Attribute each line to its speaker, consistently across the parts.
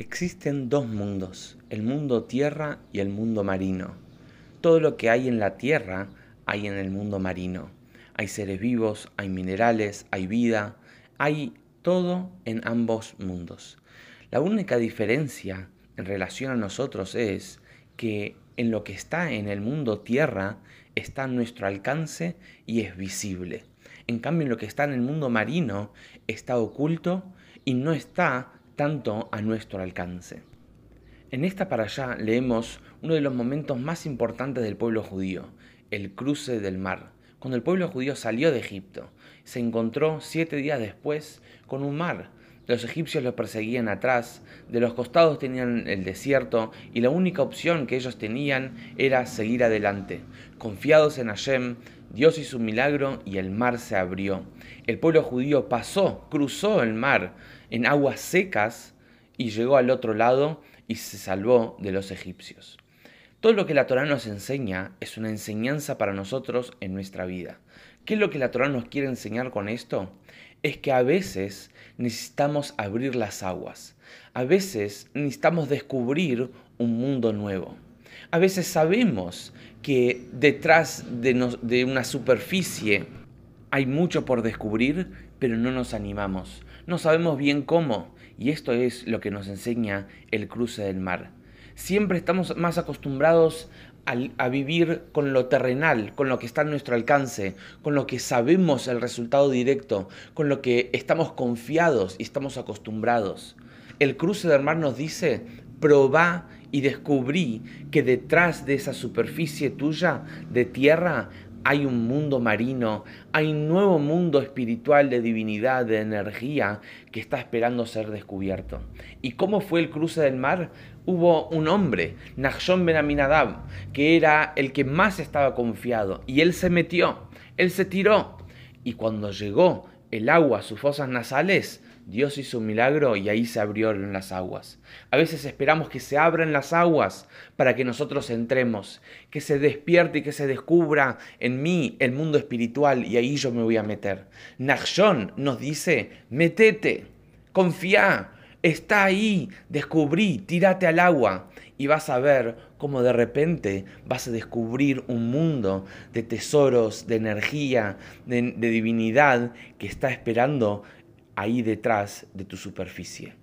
Speaker 1: Existen dos mundos, el mundo tierra y el mundo marino. Todo lo que hay en la tierra hay en el mundo marino. Hay seres vivos, hay minerales, hay vida, hay todo en ambos mundos. La única diferencia en relación a nosotros es que en lo que está en el mundo tierra está a nuestro alcance y es visible. En cambio, en lo que está en el mundo marino está oculto y no está tanto a nuestro alcance. En esta para allá leemos uno de los momentos más importantes del pueblo judío, el cruce del mar. Cuando el pueblo judío salió de Egipto, se encontró siete días después con un mar. Los egipcios los perseguían atrás, de los costados tenían el desierto y la única opción que ellos tenían era seguir adelante. Confiados en Hashem, Dios hizo un milagro y el mar se abrió. El pueblo judío pasó, cruzó el mar en aguas secas y llegó al otro lado y se salvó de los egipcios. Todo lo que la Torah nos enseña es una enseñanza para nosotros en nuestra vida. ¿Qué es lo que la Torah nos quiere enseñar con esto? Es que a veces necesitamos abrir las aguas. A veces necesitamos descubrir un mundo nuevo. A veces sabemos que detrás de, de una superficie hay mucho por descubrir, pero no nos animamos. No sabemos bien cómo. Y esto es lo que nos enseña el cruce del mar. Siempre estamos más acostumbrados a, vivir con lo terrenal, con lo que está a nuestro alcance, con lo que sabemos el resultado directo, con lo que estamos confiados y estamos acostumbrados. El cruce del mar nos dice, probá y descubrí que detrás de esa superficie tuya de tierra hay un mundo marino, hay un nuevo mundo espiritual de divinidad, de energía que está esperando ser descubierto. ¿Y cómo fue el cruce del mar? Hubo un hombre, Nachshon Ben Aminadab, que era el que más estaba confiado, y él se metió, él se tiró, y cuando llegó el agua sus fosas nasales, Dios hizo un milagro y ahí se abrieron las aguas. A veces esperamos que se abran las aguas para que nosotros entremos, que se despierte y que se descubra en mí el mundo espiritual y ahí yo me voy a meter. Nachshon nos dice, metete, confía, está ahí, descubrí, tírate al agua y vas a ver cómo de repente vas a descubrir un mundo de tesoros, de energía, de, de divinidad que está esperando ahí detrás de tu superficie.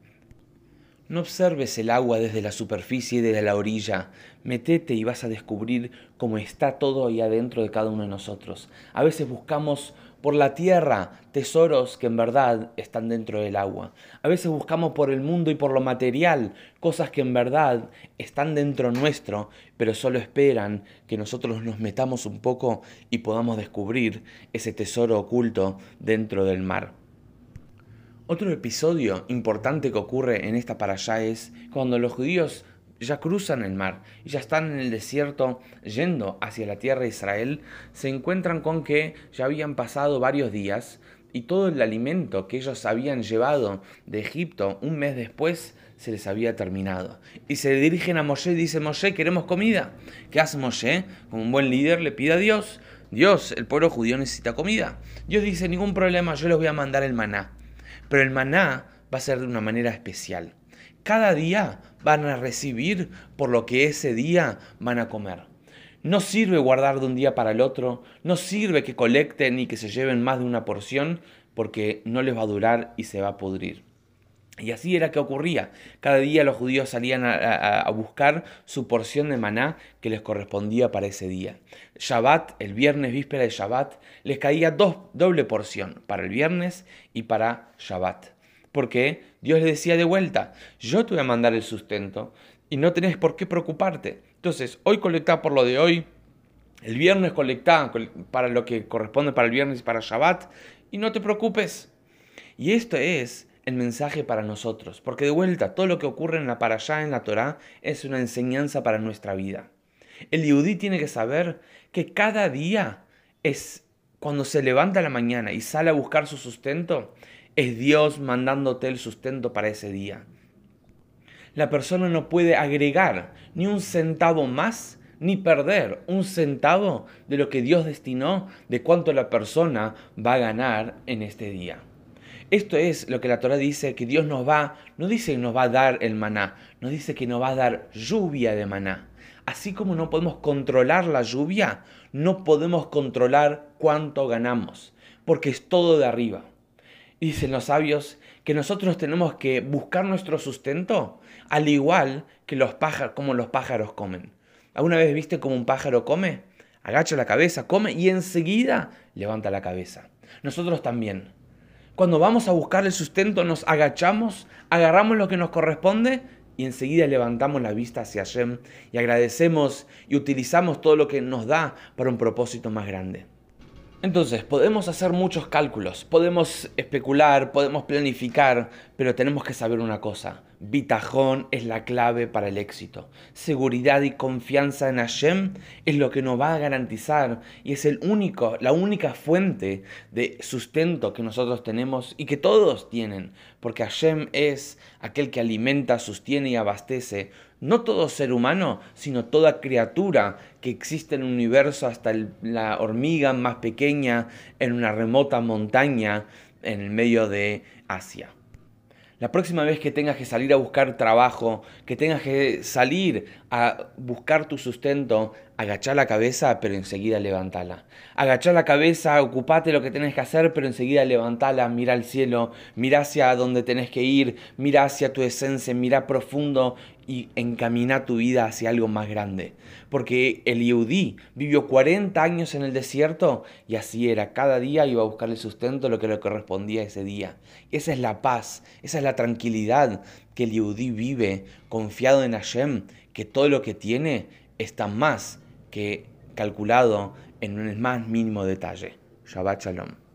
Speaker 1: No observes el agua desde la superficie y desde la orilla. Metete y vas a descubrir cómo está todo ahí adentro de cada uno de nosotros. A veces buscamos por la tierra tesoros que en verdad están dentro del agua. A veces buscamos por el mundo y por lo material cosas que en verdad están dentro nuestro, pero solo esperan que nosotros nos metamos un poco y podamos descubrir ese tesoro oculto dentro del mar. Otro episodio importante que ocurre en esta para es cuando los judíos ya cruzan el mar y ya están en el desierto yendo hacia la tierra de Israel, se encuentran con que ya habían pasado varios días y todo el alimento que ellos habían llevado de Egipto un mes después se les había terminado. Y se dirigen a Moshe y dicen, Moshe, queremos comida. ¿Qué hace Moshe? Como un buen líder le pide a Dios, Dios, el pueblo judío necesita comida. Dios dice, ningún problema, yo les voy a mandar el maná. Pero el maná va a ser de una manera especial. Cada día van a recibir por lo que ese día van a comer. No sirve guardar de un día para el otro, no sirve que colecten y que se lleven más de una porción porque no les va a durar y se va a pudrir. Y así era que ocurría. Cada día los judíos salían a, buscar su porción de maná que les correspondía para ese día. Shabbat, el viernes víspera de Shabbat, les caía dos, doble porción para el viernes y para Shabbat. Porque Dios les decía de vuelta, yo te voy a mandar el sustento y no tenés por qué preocuparte. Entonces, hoy colectá por lo de hoy, el viernes colectá para lo que corresponde para el viernes y para Shabbat, y no te preocupes. Y esto es el mensaje para nosotros, porque de vuelta, todo lo que ocurre en la allá en la Torá, es una enseñanza para nuestra vida. El yudí tiene que saber que cada día es cuando se levanta la mañana y sale a buscar su sustento, es Dios mandándote el sustento para ese día. La persona no puede agregar ni un centavo más ni perder un centavo de lo que Dios destinó de cuánto la persona va a ganar en este día. Esto es lo que la Torah dice, que Dios nos va, no dice que nos va a dar el maná, nos dice que nos va a dar lluvia de maná. Así como no podemos controlar la lluvia, no podemos controlar cuánto ganamos, porque es todo de arriba. Dicen los sabios que nosotros tenemos que buscar nuestro sustento al igual que los pájaros, como los pájaros comen. ¿Alguna vez viste cómo un pájaro come? Agacha la cabeza, come y enseguida levanta la cabeza. Nosotros también. Cuando vamos a buscar el sustento nos agachamos, agarramos lo que nos corresponde y enseguida levantamos la vista hacia Hashem y agradecemos y utilizamos todo lo que nos da para un propósito más grande. Entonces, podemos hacer muchos cálculos, podemos especular, podemos planificar, pero tenemos que saber una cosa. Bitajón es la clave para el éxito. Seguridad y confianza en Hashem es lo que nos va a garantizar y es el único, la única fuente de sustento que nosotros tenemos y que todos tienen, porque Hashem es aquel que alimenta, sostiene y abastece no todo ser humano, sino toda criatura que existe en el universo, hasta la hormiga más pequeña en una remota montaña en el medio de Asia. La próxima vez que tengas que salir a buscar trabajo, que tengas que salir a buscar tu sustento, agachá la cabeza, pero enseguida levantala. Agachá la cabeza, ocupate lo que tenés que hacer, pero enseguida levantala, mira al cielo, mira hacia donde tenés que ir, mira hacia tu esencia, mira profundo y encamina tu vida hacia algo más grande. Porque el Yehudí vivió 40 años en el desierto y así era. Cada día iba a buscar el sustento, lo que le correspondía ese día. esa es la paz, esa es la tranquilidad que el Yehudí vive confiado en Hashem, que todo lo que tiene está más que calculado en un más mínimo detalle. Shabbat Shalom.